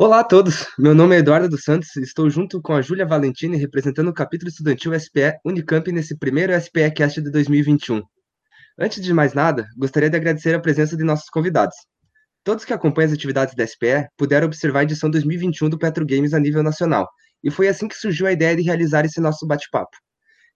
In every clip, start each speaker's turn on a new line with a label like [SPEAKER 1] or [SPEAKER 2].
[SPEAKER 1] Olá a todos, meu nome é Eduardo dos Santos estou junto com a Júlia Valentini representando o capítulo estudantil SPE Unicamp nesse primeiro SPE Cast de 2021. Antes de mais nada, gostaria de agradecer a presença de nossos convidados. Todos que acompanham as atividades da SPE puderam observar a edição 2021 do Petro Games a nível nacional, e foi assim que surgiu a ideia de realizar esse nosso bate-papo.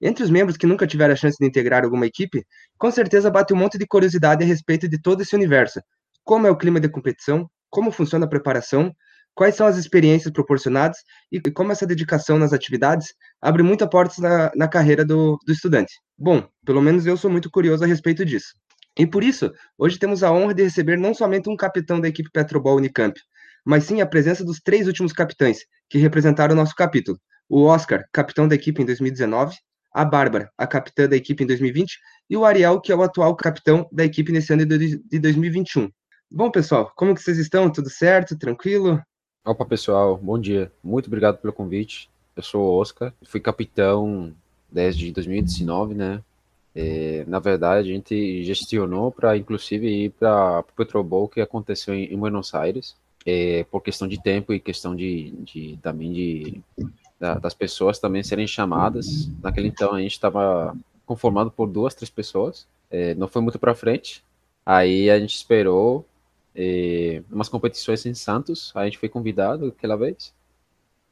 [SPEAKER 1] Entre os membros que nunca tiveram a chance de integrar alguma equipe, com certeza bate um monte de curiosidade a respeito de todo esse universo. Como é o clima de competição, como funciona a preparação, quais são as experiências proporcionadas e como essa dedicação nas atividades abre muitas portas na, na carreira do, do estudante. Bom, pelo menos eu sou muito curioso a respeito disso. E por isso, hoje temos a honra de receber não somente um capitão da equipe Petrobol Unicamp, mas sim a presença dos três últimos capitães que representaram o nosso capítulo. O Oscar, capitão da equipe em 2019, a Bárbara, a capitã da equipe em 2020, e o Ariel, que é o atual capitão da equipe nesse ano de 2021. Bom, pessoal, como que vocês estão? Tudo certo? Tranquilo?
[SPEAKER 2] Opa, pessoal, bom dia. Muito obrigado pelo convite. Eu sou o Oscar, fui capitão desde 2019, né? É, na verdade, a gente gestionou para, inclusive, ir para o Petrobol que aconteceu em, em Buenos Aires, é, por questão de tempo e questão de, de também de da, das pessoas também serem chamadas. Naquele então a gente estava conformado por duas, três pessoas. É, não foi muito para frente. Aí a gente esperou e, umas competições em Santos, a gente foi convidado aquela vez.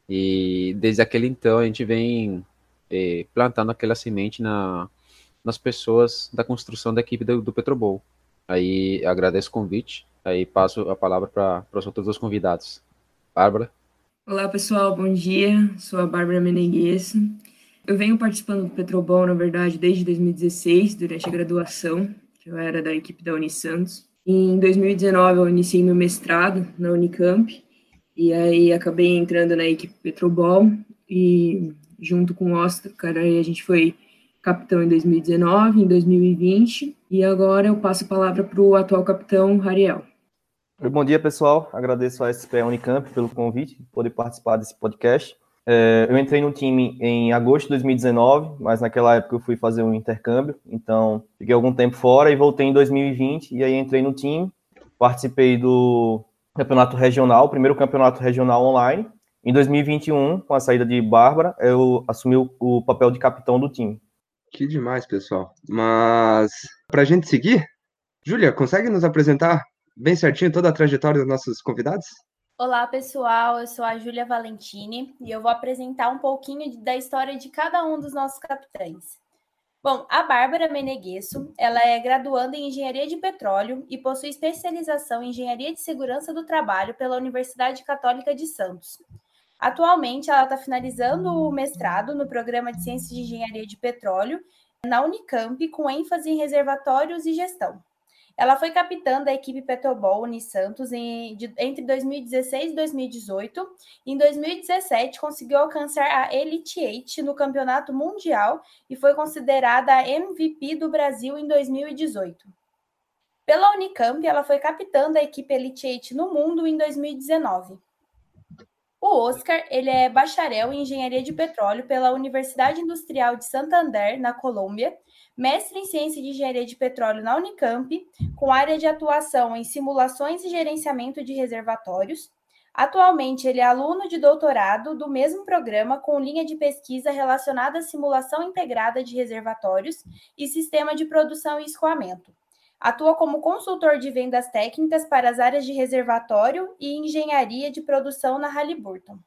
[SPEAKER 2] E desde aquele então a gente vem eh, plantando aquela semente na, nas pessoas da construção da equipe do, do Petrobol. Aí agradeço o convite, aí passo a palavra para os outros dois convidados. Bárbara.
[SPEAKER 3] Olá pessoal, bom dia. Sou a Bárbara Menegues. Eu venho participando do Petrobol, na verdade, desde 2016, durante a graduação, que eu era da equipe da Unisantos. Em 2019, eu iniciei meu mestrado na Unicamp, e aí acabei entrando na equipe Petrobol, e junto com o Oscar, aí a gente foi capitão em 2019, em 2020, e agora eu passo a palavra para o atual capitão, Rariel.
[SPEAKER 4] Bom dia, pessoal. Agradeço a SPE Unicamp pelo convite, poder participar desse podcast. É, eu entrei no time em agosto de 2019, mas naquela época eu fui fazer um intercâmbio, então fiquei algum tempo fora e voltei em 2020 e aí entrei no time, participei do campeonato regional, primeiro campeonato regional online. Em 2021, com a saída de Bárbara, eu assumi o, papel de capitão do time.
[SPEAKER 1] Que demais, pessoal. Mas para a gente seguir, Júlia, consegue nos apresentar bem certinho toda a trajetória dos nossos convidados?
[SPEAKER 5] Olá, pessoal. Eu sou a Júlia Valentini e eu vou apresentar um pouquinho da história de cada um dos nossos capitães. Bom, a Bárbara Meneguesso, ela é graduanda em Engenharia de Petróleo e possui especialização em Engenharia de Segurança do Trabalho pela Universidade Católica de Santos. Atualmente, ela está finalizando o mestrado no Programa de Ciências de Engenharia de Petróleo na Unicamp, com ênfase em reservatórios e gestão. Ela foi capitã da equipe Petrobol Unisantos em, de, entre 2016 e 2018. Em 2017, conseguiu alcançar a Elite Eight no Campeonato Mundial e foi considerada a MVP do Brasil em 2018. Pela Unicamp, ela foi capitã da equipe Elite Eight no mundo em 2019. O Oscar, ele é bacharel em engenharia de petróleo pela Universidade Industrial de Santander, na Colômbia, mestre em Ciência de Engenharia de Petróleo na Unicamp, com área de atuação em simulações e gerenciamento de reservatórios. Atualmente, ele é aluno de doutorado do mesmo programa com linha de pesquisa relacionada à simulação integrada de reservatórios e sistema de produção e escoamento. Atua como consultor de vendas técnicas para as áreas de reservatório e engenharia de produção na Halliburton.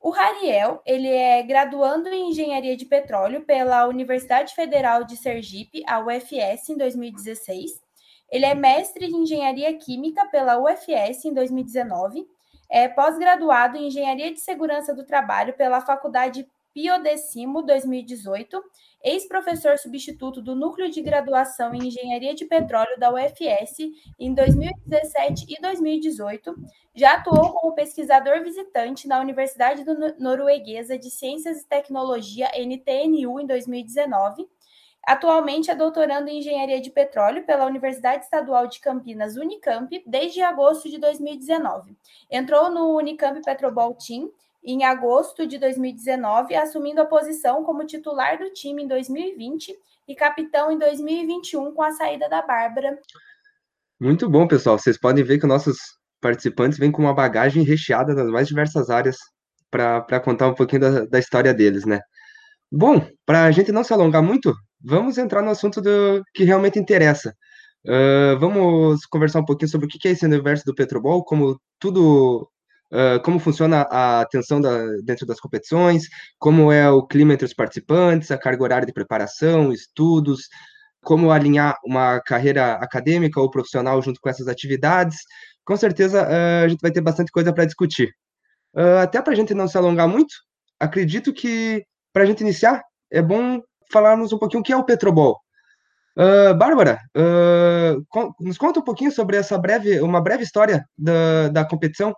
[SPEAKER 5] O Rariel, ele é graduando em Engenharia de Petróleo pela Universidade Federal de Sergipe, a UFS, em 2016. Ele é mestre em Engenharia Química pela UFS em 2019. É pós-graduado em Engenharia de Segurança do Trabalho pela Faculdade Pio Decimo 2018, ex-professor substituto do Núcleo de Graduação em Engenharia de Petróleo da UFS em 2017 e 2018, já atuou como pesquisador visitante na Universidade Norueguesa de Ciências e Tecnologia, NTNU, em 2019. Atualmente é doutorando em Engenharia de Petróleo pela Universidade Estadual de Campinas, Unicamp, desde agosto de 2019. Entrou no Unicamp Petrobol Team em agosto de 2019, assumindo a posição como titular do time em 2020 e capitão em 2021 com a saída da Bárbara.
[SPEAKER 1] Muito bom, pessoal. Vocês podem ver que nossos participantes vêm com uma bagagem recheada nas mais diversas áreas para contar um pouquinho da, da história deles, né? Bom, para a gente não se alongar muito, vamos entrar no assunto do que realmente interessa. Uh, vamos conversar um pouquinho sobre o que é esse universo do Petrobol, como tudo, uh, como funciona a atenção da, dentro das competições, como é o clima entre os participantes, a carga horária de preparação, estudos, como alinhar uma carreira acadêmica ou profissional junto com essas atividades. Com certeza uh, a gente vai ter bastante coisa para discutir. até para a gente não se alongar muito, acredito que para a gente iniciar, é bom falarmos um pouquinho o que é o Petrobol. Uh, Bárbara, uh, con nos conta um pouquinho sobre essa breve, uma breve história da, da competição.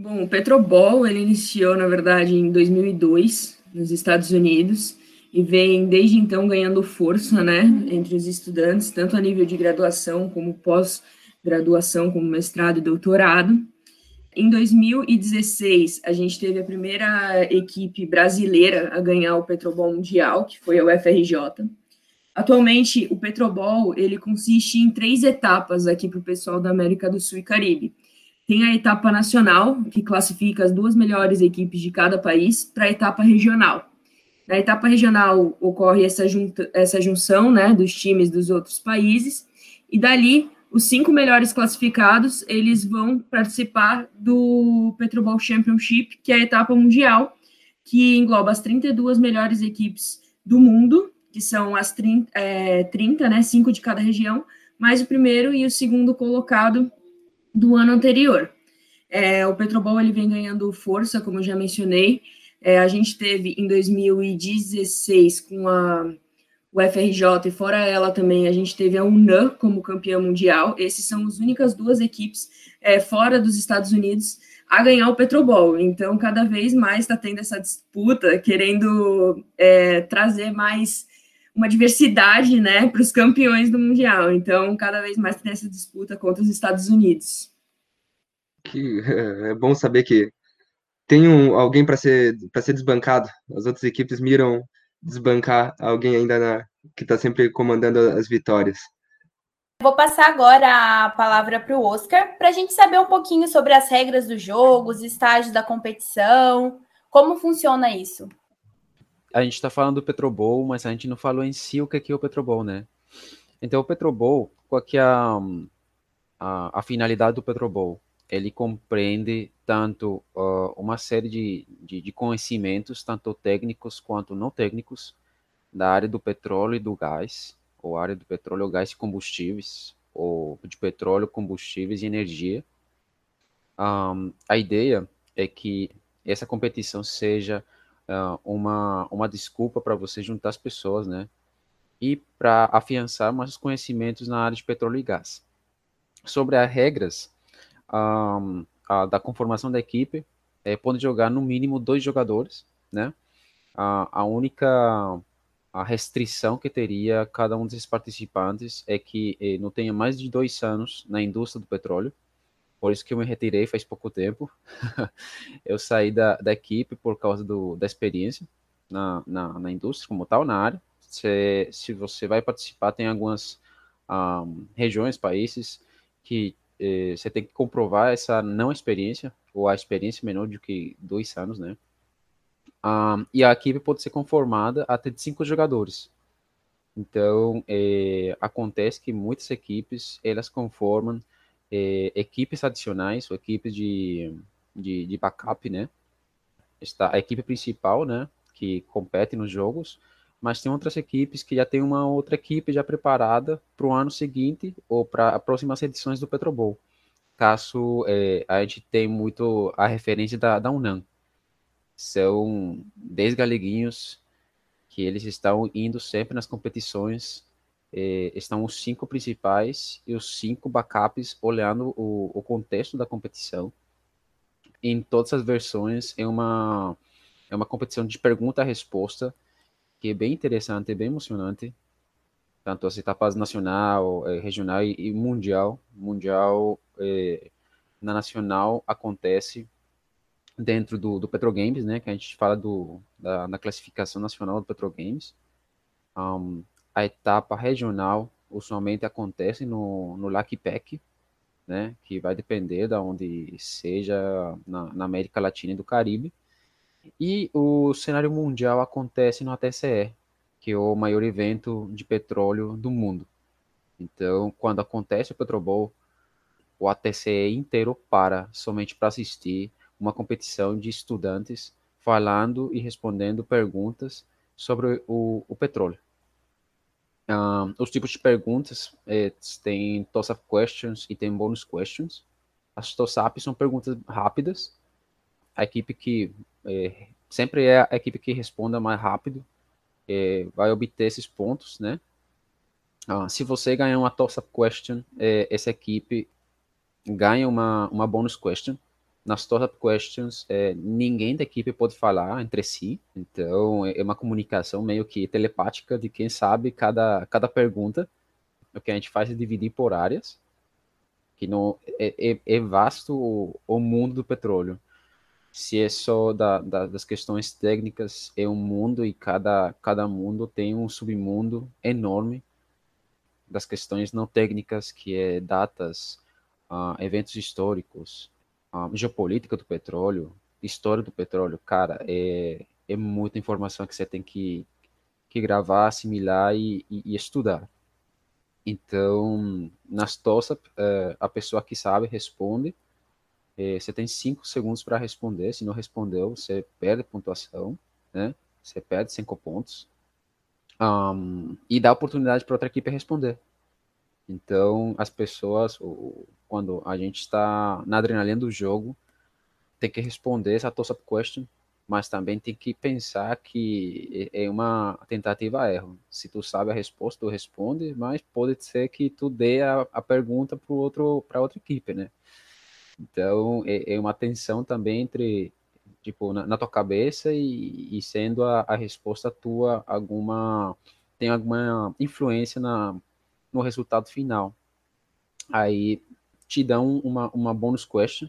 [SPEAKER 3] Bom, o Petrobol ele iniciou, na verdade, em 2002, nos Estados Unidos, e vem desde então ganhando força, né, entre os estudantes, tanto a nível de graduação como pós-graduação, como mestrado e doutorado. Em 2016, a gente teve a primeira equipe brasileira a ganhar o Petrobol Mundial, que foi a UFRJ. Atualmente, o Petrobol ele consiste em três etapas aqui para o pessoal da América do Sul e Caribe. Tem a etapa nacional, que classifica as duas melhores equipes de cada país, para a etapa regional. Na etapa regional ocorre essa, junta, essa junção né, dos times dos outros países, e dali os cinco melhores classificados eles vão participar do Petrobol Championship, que é a etapa mundial, que engloba as 32 melhores equipes do mundo que são as 30, é, 30, né, cinco de cada região, mais o primeiro e o segundo colocado do ano anterior. É, o Petrobol ele vem ganhando força, como eu já mencionei. É, a gente teve em 2016 com a UFRJ e fora ela também a gente teve a UNAM como campeã mundial. Esses são as únicas duas equipes é, fora dos Estados Unidos a ganhar o Petrobol. Então, cada vez mais está tendo essa disputa, querendo é, trazer mais uma diversidade, né, para os campeões do mundial. Então, cada vez mais tem essa disputa contra os Estados Unidos.
[SPEAKER 1] Que é bom saber que tem um, alguém para ser para ser desbancado. As outras equipes miram desbancar alguém ainda na, que está sempre comandando as vitórias.
[SPEAKER 5] Vou passar agora a palavra para o Oscar para a gente saber um pouquinho sobre as regras do jogo, os estágios da competição, como funciona isso
[SPEAKER 2] a gente está falando do Petrobol, mas a gente não falou em si o que é o Petrobol, né? Então, o Petrobol, qual que é a, a, a finalidade do Petrobol? Ele compreende tanto uh, uma série de, de, de, conhecimentos, tanto técnicos quanto não técnicos, da área do petróleo e do gás, ou área do petróleo, gás e combustíveis, ou de petróleo, combustíveis e energia. Um, a ideia é que essa competição seja uh, uma, uma desculpa para você juntar as pessoas, né? E para afiançar mais conhecimentos na área de petróleo e gás. Sobre as regras um, a, da conformação da equipe, é, pode jogar no mínimo dois jogadores, né? A, a única a restrição que teria cada um desses participantes é que eh, não tenha mais de dois anos na indústria do petróleo, por isso que eu me retirei faz pouco tempo. eu saí da, da equipe por causa do, da experiência na, na, na indústria como tal, na área. Se, se você vai participar, tem algumas um, regiões, países que eh, você tem que comprovar essa não experiência, ou a experiência menor do que dois anos, né? Um, e a equipe pode ser conformada até de cinco jogadores. Então, eh, acontece que muitas equipes, elas conformam é, equipes adicionais, ou equipes de, de, de backup, né? Está a equipe principal, né? Que compete nos jogos, mas tem outras equipes que já tem uma outra equipe já preparada para o ano seguinte ou para as próximas edições do Petrobol. Caso é, a gente tem muito a referência da, da UNAM. São 10 galeguinhos que eles estão indo sempre nas competições estão os cinco principais e os cinco backups olhando o, o contexto da competição. Em todas as versões é uma é uma competição de pergunta-resposta que é bem interessante, bem emocionante. Tanto as etapas nacional, eh, regional e, mundial. Mundial eh, na nacional acontece dentro do, do Petrogames, né? Que a gente fala do, da, da classificação nacional do Petrogames. Um, a etapa regional usualmente acontece no, no LACPEC, né, que vai depender da de onde seja na, na, América Latina e do Caribe. E o cenário mundial acontece no ATCE, que é o maior evento de petróleo do mundo. Então, quando acontece o Petrobol, o ATCE inteiro para somente para assistir uma competição de estudantes falando e respondendo perguntas sobre o, o petróleo. Um, os tipos de perguntas é, tem toss-up questions e tem bonus questions. As toss-up são perguntas rápidas. A equipe que é, sempre é a equipe que responda mais rápido é, vai obter esses pontos, né? Ah, se você ganhar uma toss-up question, é, essa equipe ganha uma, uma bonus question nas top questions, é, ninguém da equipe pode falar entre si, então é uma comunicação meio que telepática de quem sabe cada, cada pergunta. O que a gente faz é dividir por áreas, que não é, é, é vasto o, o, mundo do petróleo. Se é só da, da, das questões técnicas, é um mundo e cada, cada mundo tem um submundo enorme das questões não técnicas, que é datas, uh, eventos históricos, a geopolítica do petróleo, história do petróleo, cara, é, é muita informação que você tem que, que gravar, assimilar e, e, e estudar. Então, nas TOSAP, é, a pessoa que sabe responde. É, você tem cinco segundos para responder. Se não respondeu, você perde pontuação, né? Você perde cinco pontos. Um, e dá oportunidade para outra equipe responder. Então, as pessoas, quando a gente está na adrenalina do jogo, tem que responder essa toss-up question, mas também tem que pensar que é uma tentativa erro. Se tu sabe a resposta, tu responde, mas pode ser que tu dê a, a pergunta para outro para outra equipe, né? Então é, é, uma tensão também entre tipo na, na tua cabeça e, e sendo a, a, resposta tua alguma tem alguma influência na no resultado final. Aí te dão uma, uma bonus question,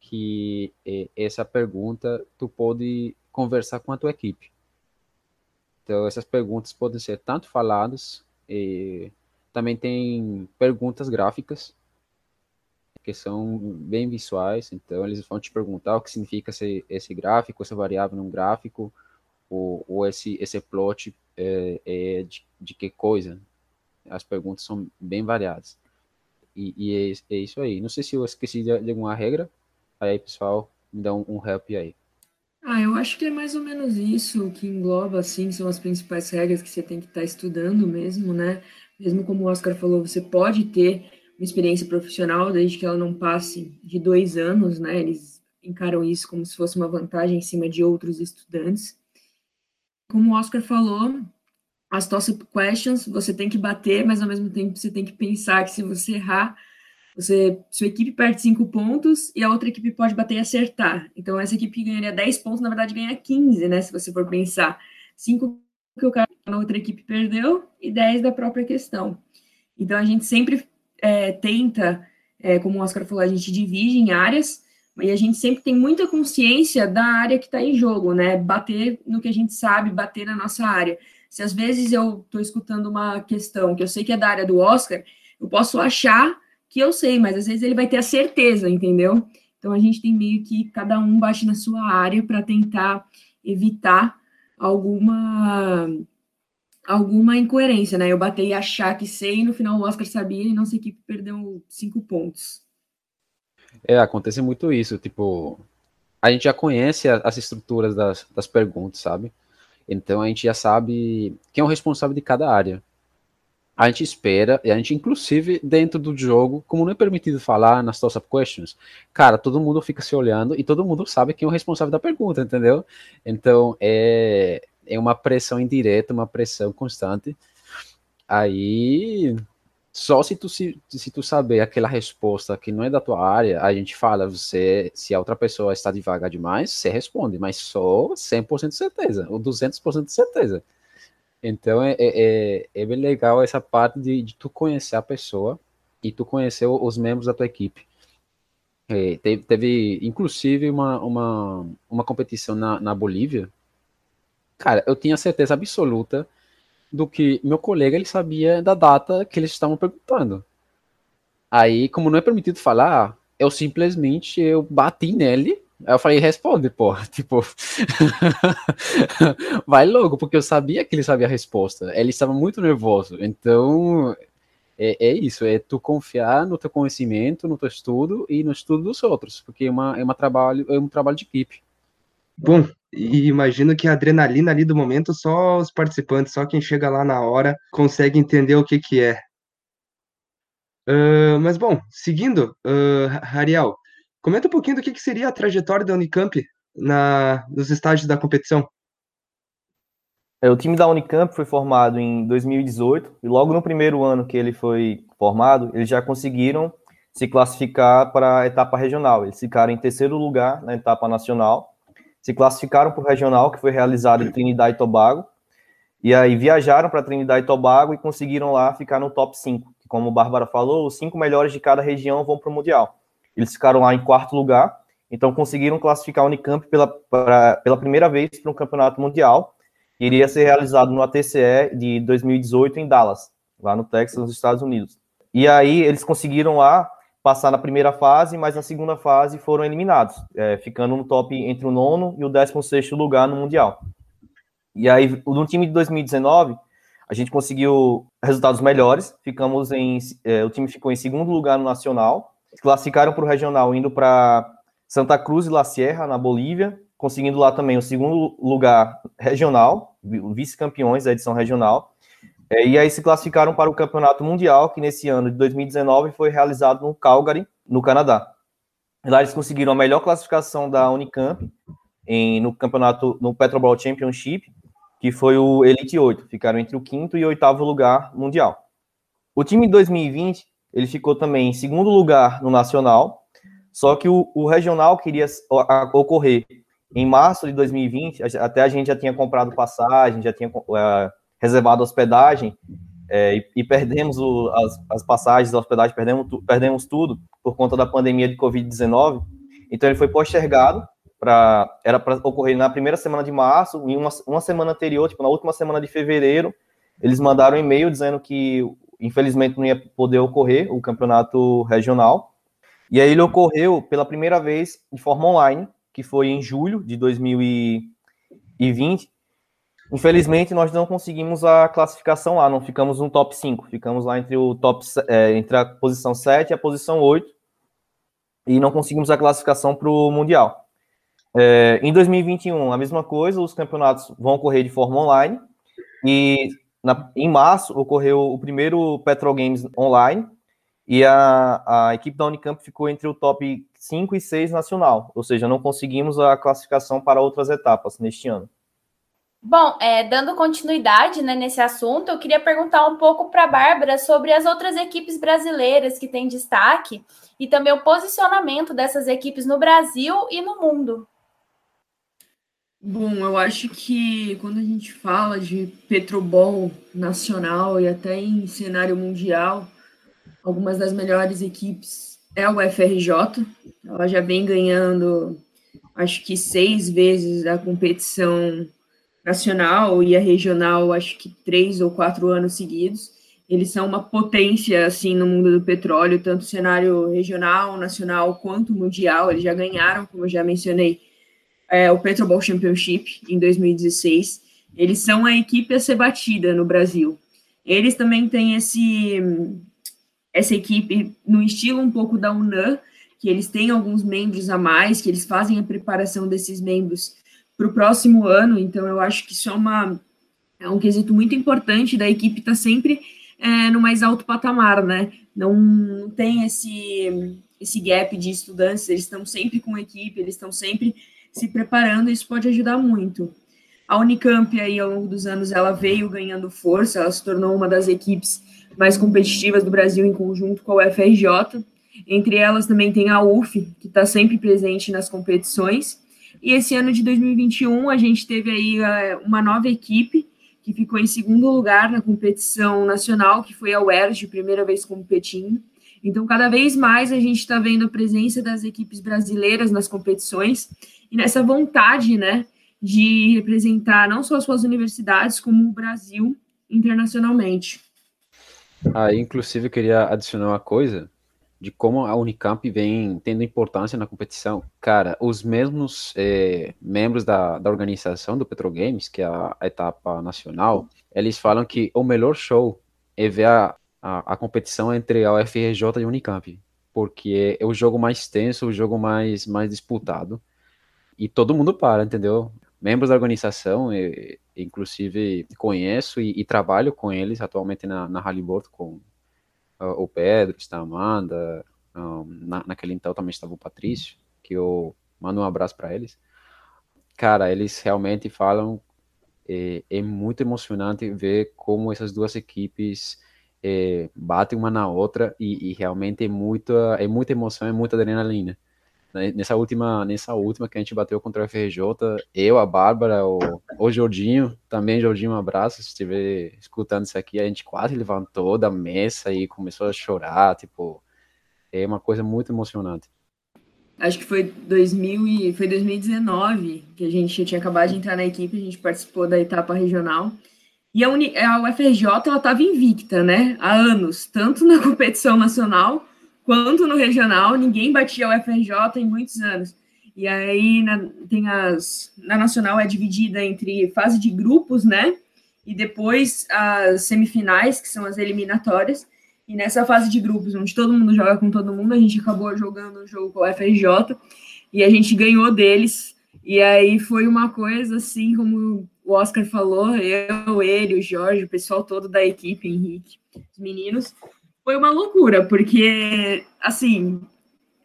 [SPEAKER 2] que é essa pergunta tu pode conversar com a tua equipe. Então, essas perguntas podem ser tanto faladas, e também tem perguntas gráficas, que são bem visuais, então eles vão te perguntar o que significa esse, esse gráfico, essa variável num gráfico, ou, ou esse, esse plot é, é de, de que coisa, as perguntas são bem variadas. E, e é, é, isso aí. Não sei se eu esqueci de, de alguma regra. Aí, pessoal, me dá um, um help aí.
[SPEAKER 3] Ah, eu acho que é mais ou menos isso que engloba, assim, são as principais regras que você tem que estar tá estudando mesmo, né? Mesmo como o Oscar falou, você pode ter uma experiência profissional desde que ela não passe de dois anos, né? Eles encaram isso como se fosse uma vantagem em cima de outros estudantes. Como o Oscar falou, as toss-up questions, você tem que bater, mas ao mesmo tempo você tem que pensar que se você errar, você, sua equipe perde cinco pontos e a outra equipe pode bater e acertar. Então, essa equipe que ganharia 10 pontos, na verdade, ganha 15, né? Se você for pensar. cinco que o cara na outra equipe perdeu e 10 da própria questão. Então, a gente sempre é, tenta, é, como o Oscar falou, a gente divide em áreas, e a gente sempre tem muita consciência da área que está em jogo, né? Bater no que a gente sabe, bater na nossa área. Se às vezes eu estou escutando uma questão que eu sei que é da área do Oscar, eu posso achar que eu sei, mas às vezes ele vai ter a certeza, entendeu? Então a gente tem meio que cada um bate na sua área para tentar evitar alguma alguma incoerência, né? Eu batei e achar que sei, e no final o Oscar sabia e nossa equipe perdeu cinco pontos.
[SPEAKER 2] É, acontece muito isso, tipo, a gente já conhece as estruturas das, das perguntas, sabe? Então a gente já sabe quem é o responsável de cada área. A gente espera, e a gente, inclusive, dentro do jogo, como não é permitido falar nas toss-up questions, cara, todo mundo fica se olhando e todo mundo sabe quem é o responsável da pergunta, entendeu? Então é, é uma pressão indireta, uma pressão constante. Aí só se tu, se, se tu saber aquela resposta que não é da tua área, a gente fala, você, se a outra pessoa está devagar demais, você responde, mas só 100% de certeza, ou 200% de certeza. Então, é, é, é, é bem legal essa parte de, de, tu conhecer a pessoa e tu conhecer os membros da tua equipe. É, teve, teve, inclusive, uma, uma, uma competição na, na Bolívia. Cara, eu tinha certeza absoluta do que meu colega ele sabia da data que eles estavam perguntando. Aí, como não é permitido falar, eu simplesmente eu bati nele. Aí eu falei, responde, pô. Tipo, vai logo, porque eu sabia que ele sabia a resposta. Ele estava muito nervoso. Então, é, é, isso, é tu confiar no teu conhecimento, no teu estudo e no estudo dos outros, porque é, uma, é, uma trabalho, é um trabalho de equipe.
[SPEAKER 1] Bom, e imagino que a adrenalina ali do momento, só os participantes, só quem chega lá na hora consegue entender o que que é. Uh, mas bom, seguindo, uh, Ariel, comenta um pouquinho do que, que seria a trajetória da Unicamp na, nos estágios da competição.
[SPEAKER 4] É, o time da Unicamp foi formado em 2018 e logo no primeiro ano que ele foi formado, eles já conseguiram se classificar para a etapa regional. Eles ficaram em terceiro lugar na etapa nacional, se classificaram para o regional, que foi realizado em Trinidad e Tobago, e aí viajaram para Trinidad e Tobago e conseguiram lá ficar no top 5. Como a Bárbara falou, os cinco melhores de cada região vão para o Mundial. Eles ficaram lá em quarto lugar, então conseguiram classificar a Unicamp pela, pra, pela primeira vez para um campeonato mundial iria ser realizado no ATCE de 2018 em Dallas, lá no Texas, nos Estados Unidos. E aí eles conseguiram lá passar na primeira fase, mas na segunda fase foram eliminados, é, ficando no top entre o nono e o décimo sexto lugar no Mundial. E aí, no time de 2019, a gente conseguiu resultados melhores, ficamos em, é, o time ficou em segundo lugar no Nacional, classificaram para o Regional indo para Santa Cruz e La Sierra, na Bolívia, conseguindo lá também o segundo lugar regional, vice-campeões da edição regional. É, e aí se classificaram para o Campeonato Mundial, que nesse ano de 2019 foi realizado no Calgary, no Canadá. Lá eles conseguiram a melhor classificação da Unicamp em, no campeonato, no Petrobras Championship, que foi o Elite 8. Ficaram entre o quinto e oitavo lugar mundial. O time de 2020, ele ficou também em segundo lugar no Nacional, só que o, o regional queria ocorrer em março de 2020, até a gente já tinha comprado passagem, já tinha uh, reservado hospedagem, é, e, e, perdemos o, as, as, passagens da hospedagem, perdemos, tu, perdemos tudo por conta da pandemia de Covid-19. Então ele foi postergado para era para ocorrer na primeira semana de março, em uma, uma semana anterior, tipo na última semana de fevereiro, eles mandaram um e-mail dizendo que infelizmente não ia poder ocorrer o campeonato regional. E aí ele ocorreu pela primeira vez de forma online, que foi em julho de 2020. Infelizmente, nós não conseguimos a classificação lá, não ficamos no top 5, ficamos lá entre o top é, entre a posição 7 e a posição 8, e não conseguimos a classificação para o Mundial. É, em 2021, a mesma coisa, os campeonatos vão ocorrer de forma online, e na, em março ocorreu o primeiro Petrol Games online, e a, a equipe da Unicamp ficou entre o top 5 e 6 nacional, ou seja, não conseguimos a classificação para outras etapas neste ano.
[SPEAKER 5] Bom, é, dando continuidade né, nesse assunto, eu queria perguntar um pouco para a Bárbara sobre as outras equipes brasileiras que têm destaque e também o posicionamento dessas equipes no Brasil e no mundo.
[SPEAKER 3] Bom, eu acho que quando a gente fala de Petrobol nacional e até em cenário mundial, algumas das melhores equipes é o FRJ. Ela já vem ganhando, acho que seis vezes a competição nacional e a regional, acho que três ou quatro anos seguidos. Eles são uma potência assim no mundo do petróleo, tanto cenário regional, nacional quanto mundial. Eles já ganharam, como eu já mencionei, é, o Petrobol Championship em 2016. Eles são a equipe a ser batida no Brasil. Eles também têm esse essa equipe no estilo um pouco da UNAM, que eles têm alguns membros a mais, que eles fazem a preparação desses membros para o próximo ano, então eu acho que isso é, uma, é um quesito muito importante da equipe estar tá sempre é, no mais alto patamar, né? Não, tem esse, esse gap de estudantes, eles estão sempre com equipe, eles estão sempre se preparando, isso pode ajudar muito. A Unicamp, aí, ao longo dos anos, ela veio ganhando força, ela se tornou uma das equipes mais competitivas do Brasil em conjunto com a UFRJ. Entre elas também tem a UF, que está sempre presente nas competições. E esse ano de 2021 a gente teve aí uh, uma nova equipe que ficou em segundo lugar na competição nacional, que foi a UERJ, primeira vez competindo. Então, cada vez mais a gente está vendo a presença das equipes brasileiras nas competições e nessa vontade, né, de representar não só as suas universidades, como o Brasil internacionalmente.
[SPEAKER 2] Aí, inclusive, eu queria adicionar uma coisa, de como a Unicamp vem tendo importância na competição, cara, os mesmos é, membros da, da organização do Petrogames, que é a, a, etapa nacional, eles falam que o melhor show é ver a, a, a competição entre a UFRJ e a Unicamp, porque é o jogo mais tenso, o jogo mais, mais disputado, e todo mundo para, entendeu? Membros da organização, eu, inclusive conheço e, e, trabalho com eles atualmente na, na Halliburton, com o Pedro, está a Amanda, um, na, naquele então também estava o Patrício, que eu mando um abraço para eles. Cara, eles realmente falam, é, é, muito emocionante ver como essas duas equipes é, batem uma na outra e, e realmente é muita, é muita emoção, é muita adrenalina. Né, nessa última, nessa última que a gente bateu contra o FRJ, eu, a Bárbara, o, o Jordinho, também Jordinho, um abraço, se estiver escutando isso aqui, a gente quase levantou da mesa e começou a chorar, tipo, é uma coisa muito emocionante.
[SPEAKER 3] Acho que foi 2000 e foi 2019 que a gente tinha acabado de entrar na equipe, a gente participou da etapa regional. E a, Uni, a UFRJ ela estava invicta, né? Há anos, tanto na competição nacional quanto no regional, ninguém batia o FRJ em muitos anos. E aí na, tem as. Na nacional é dividida entre fase de grupos, né? E depois as semifinais, que são as eliminatórias. E nessa fase de grupos, onde todo mundo joga com todo mundo, a gente acabou jogando um jogo com o FRJ e a gente ganhou deles. E aí foi uma coisa assim, como o Oscar falou, eu, ele, o Jorge, o pessoal todo da equipe, Henrique, os meninos, foi uma loucura, porque, assim,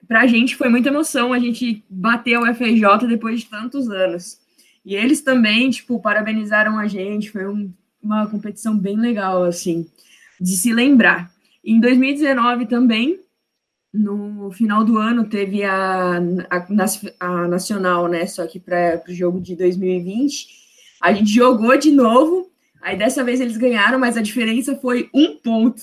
[SPEAKER 3] pra gente foi muita emoção a gente bater o FJ depois de tantos anos. E eles também, tipo, parabenizaram a gente, foi um, uma competição bem legal, assim, de se lembrar. Em 2019 também, no final do ano, teve a, a, a Nacional, né, só que para o jogo de 2020, a gente jogou de novo, Aí dessa vez eles ganharam, mas a diferença foi um ponto.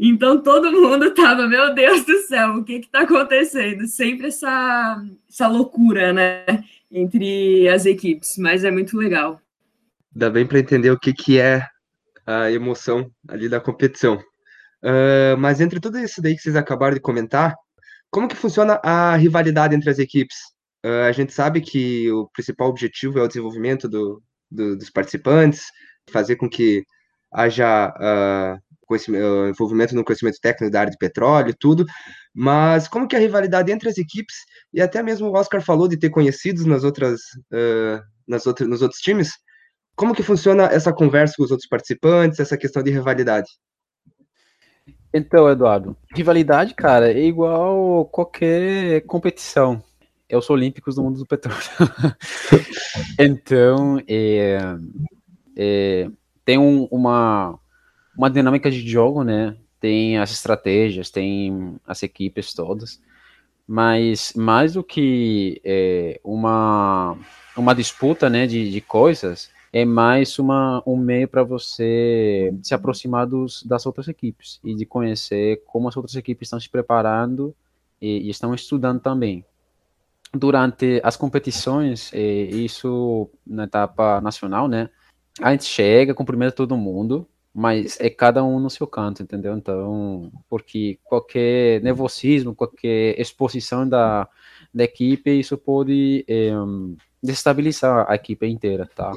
[SPEAKER 3] Então todo mundo tava, meu Deus do céu, o que que tá acontecendo? Sempre essa, essa loucura, né, entre as equipes, mas é muito legal.
[SPEAKER 1] Dá bem para entender o que que é a emoção ali da competição. Uh, mas entre tudo isso daí que vocês acabaram de comentar, como que funciona a rivalidade entre as equipes? Uh, a gente sabe que o principal objetivo é o desenvolvimento do, do, dos participantes, fazer com que haja uh, envolvimento no conhecimento técnico da área de petróleo tudo, mas como que a rivalidade entre as equipes, e até mesmo o Oscar falou de ter conhecidos nas outras, uh, nas outras, nos outros times, como que funciona essa conversa com os outros participantes, essa questão de rivalidade?
[SPEAKER 2] Então, Eduardo, rivalidade, cara, é igual qualquer competição. É os Olímpicos do mundo do petróleo. então, é, é, tem um, uma, uma dinâmica de jogo, né? Tem as estratégias, tem as equipes todas, mas mais do que é, uma, uma disputa né, de, de coisas, é mais uma, um meio para você se aproximar dos, das outras equipes e de conhecer como as outras equipes estão se preparando e, e estão estudando também. Durante as competições, é, isso na etapa nacional, né? A gente chega, cumprimenta todo mundo, mas é cada um no seu canto, entendeu? Então, porque qualquer nervosismo, qualquer exposição da, da equipe, isso pode é, destabilizar a equipe inteira, tá?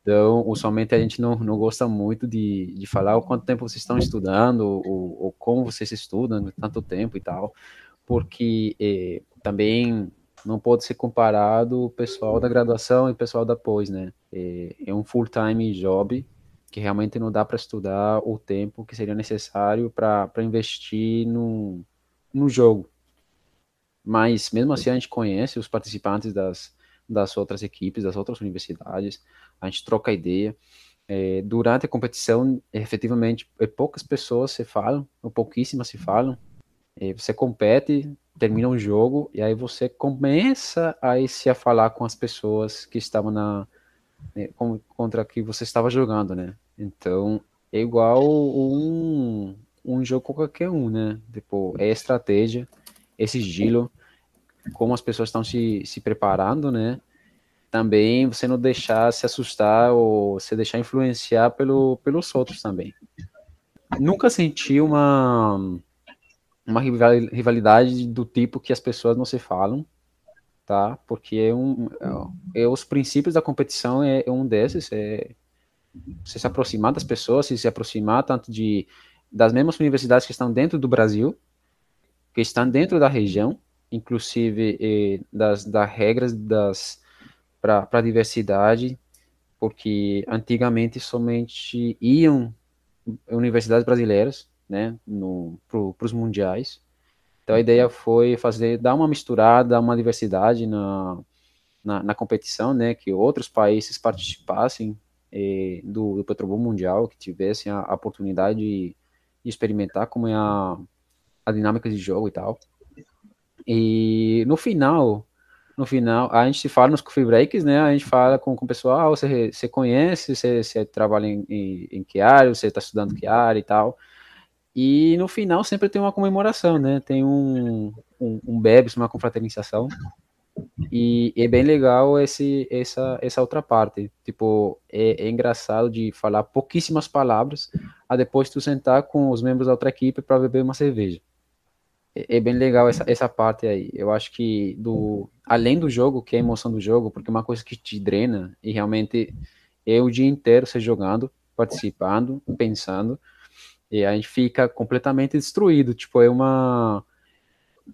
[SPEAKER 2] Então, usualmente a gente não, não gosta muito de, de falar o quanto tempo vocês estão estudando, ou, ou como vocês estudam, tanto tempo e tal, porque é, também não pode ser comparado o pessoal da graduação e o pessoal da pós, né? É, é um full-time job que realmente não dá para estudar o tempo que seria necessário para investir no, no jogo. Mas, mesmo assim, a gente conhece os participantes das, das outras equipes, das outras universidades, a gente troca ideia. É, durante a competição, efetivamente, é, poucas pessoas se falam, ou pouquíssimas se falam. É, você compete, termina um jogo e aí você começa a se a falar com as pessoas que estavam na contra que você estava jogando, né? Então é igual um, um jogo qualquer um, né? Tipo, é estratégia, é sigilo, como as pessoas estão se, se preparando, né? Também você não deixar se assustar ou se deixar influenciar pelo, pelos outros também. Nunca senti uma uma rivalidade do tipo que as pessoas não se falam, tá? Porque é um, é, é os princípios da competição é, é um desses, é você se aproximar das pessoas, se, se aproximar tanto de das mesmas universidades que estão dentro do Brasil, que estão dentro da região, inclusive eh, das, das regras das para a diversidade, porque antigamente somente iam universidades brasileiras, né, para os mundiais. Então a ideia foi fazer, dar uma misturada, uma diversidade na, na, na competição, né, que outros países participassem eh, do, do Petrobol Mundial, que tivessem a, a oportunidade de, de, experimentar como é a, a dinâmica de jogo e tal. E no final, no final, a gente fala nos coffee breaks, né? A gente fala com, com o pessoal, ah, você, você conhece, você, você trabalha em, em, em que área, você está estudando que área e tal. E no final sempre tem uma comemoração, né? Tem um, um, um bebes, uma confraternização. E é bem legal esse, essa, essa outra parte. Tipo, é, é, engraçado de falar pouquíssimas palavras, a depois tu sentar com os membros da outra equipe para beber uma cerveja. É, é, bem legal essa, essa parte aí. Eu acho que, do, além do jogo, que é a emoção do jogo, porque é uma coisa que te drena, e realmente é o dia inteiro você jogando, participando, pensando, e a gente fica completamente destruído. Tipo, é uma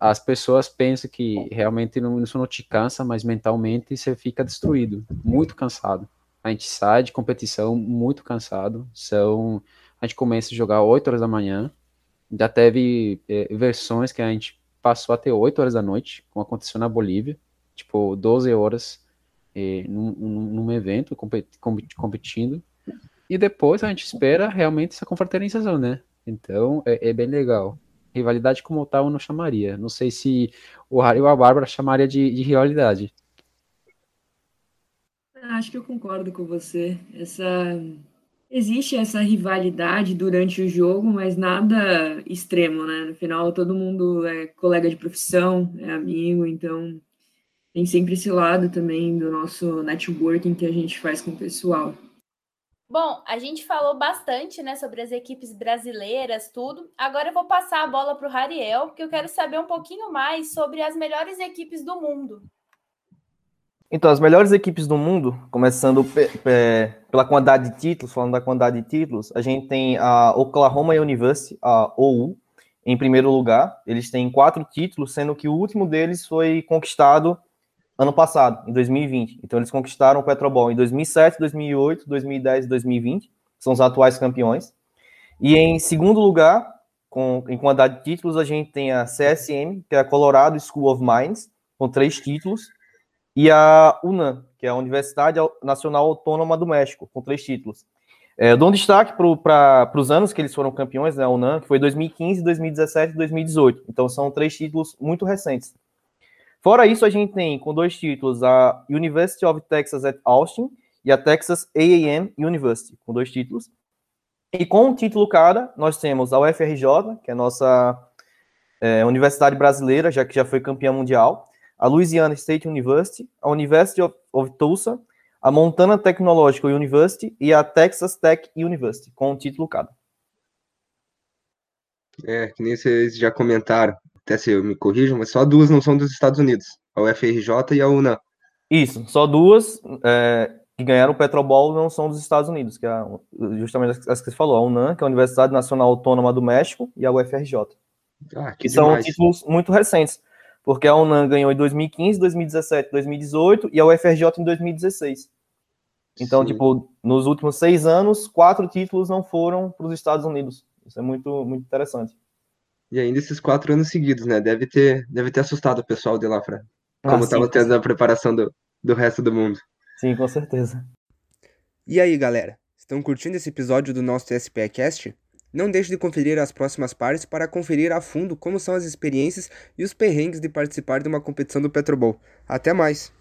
[SPEAKER 2] as pessoas pensam que realmente não, isso não te cansa, mas mentalmente você fica destruído, muito cansado. A gente sai de competição muito cansado. São, a gente começa a jogar 8 horas da manhã. Já teve é, versões que a gente passou até 8 horas da noite, como aconteceu na Bolívia, tipo 12 horas é, num, num, evento competindo. E depois a gente espera realmente essa confraternização, né? Então é, é bem legal rivalidade como tal eu não chamaria. Não sei se o Harry ou a Bárbara chamaria de, de rivalidade.
[SPEAKER 3] Acho que eu concordo com você. Essa existe essa rivalidade durante o jogo, mas nada extremo, né? No final todo mundo é colega de profissão, é amigo, então tem sempre esse lado também do nosso networking que a gente faz com o pessoal.
[SPEAKER 5] Bom, a gente falou bastante, né, sobre as equipes brasileiras, tudo. Agora eu vou passar a bola para o Rariel, porque eu quero saber um pouquinho mais sobre as melhores equipes do mundo.
[SPEAKER 4] Então, as melhores equipes do mundo, começando pela quantidade de títulos, falando da quantidade de títulos, a gente tem a Oklahoma University, a OU, em primeiro lugar. Eles têm quatro títulos, sendo que o último deles foi conquistado ano passado, em 2020. Então eles conquistaram o Petrobol em 2007, 2008, 2010 e 2020, são os atuais campeões. E em segundo lugar, com, em quantidade de títulos, a gente tem a CSM, que é a Colorado School of Mines, com três títulos, e a UNAM, que é a Universidade Nacional Autônoma do México, com três títulos. É, eu dou um destaque para os anos que eles foram campeões, né, a UNAM, que foi 2015, 2017 e 2018. Então são três títulos muito recentes. Fora isso, a gente tem com dois títulos a University of Texas at Austin e a Texas A&M University, com dois títulos. E com um título cada, nós temos a UFRJ, que é a nossa é, universidade brasileira, já que já foi campeã mundial, a Louisiana State University, a University of, of Tulsa, a Montana Technological University e a Texas Tech University, com um título cada.
[SPEAKER 1] É, que nem vocês já comentaram, até se eu me corrijam, mas só duas não são dos Estados Unidos, a UFRJ e a UNAM.
[SPEAKER 4] Isso, só duas é, que ganharam o Petrobol não são dos Estados Unidos, que é justamente as que você falou, a UNAM, que é a Universidade Nacional Autônoma do México, e a UFRJ. Ah, que, que são títulos muito recentes, porque a UNAM ganhou em 2015, 2017, 2018 e a UFRJ em 2016. Então, Sim. tipo, nos últimos seis anos, quatro títulos não foram para os Estados Unidos. Isso é muito, muito interessante.
[SPEAKER 1] E ainda esses quatro anos seguidos, né? Deve ter, deve ter assustado o pessoal de lá para como estava ah, tendo a preparação do, do resto do mundo.
[SPEAKER 4] Sim, com certeza.
[SPEAKER 1] E aí, galera? Estão curtindo esse episódio do nosso SPCast? Não deixe de conferir as próximas partes para conferir a fundo como são as experiências e os perrengues de participar de uma competição do Petrobol. Até mais!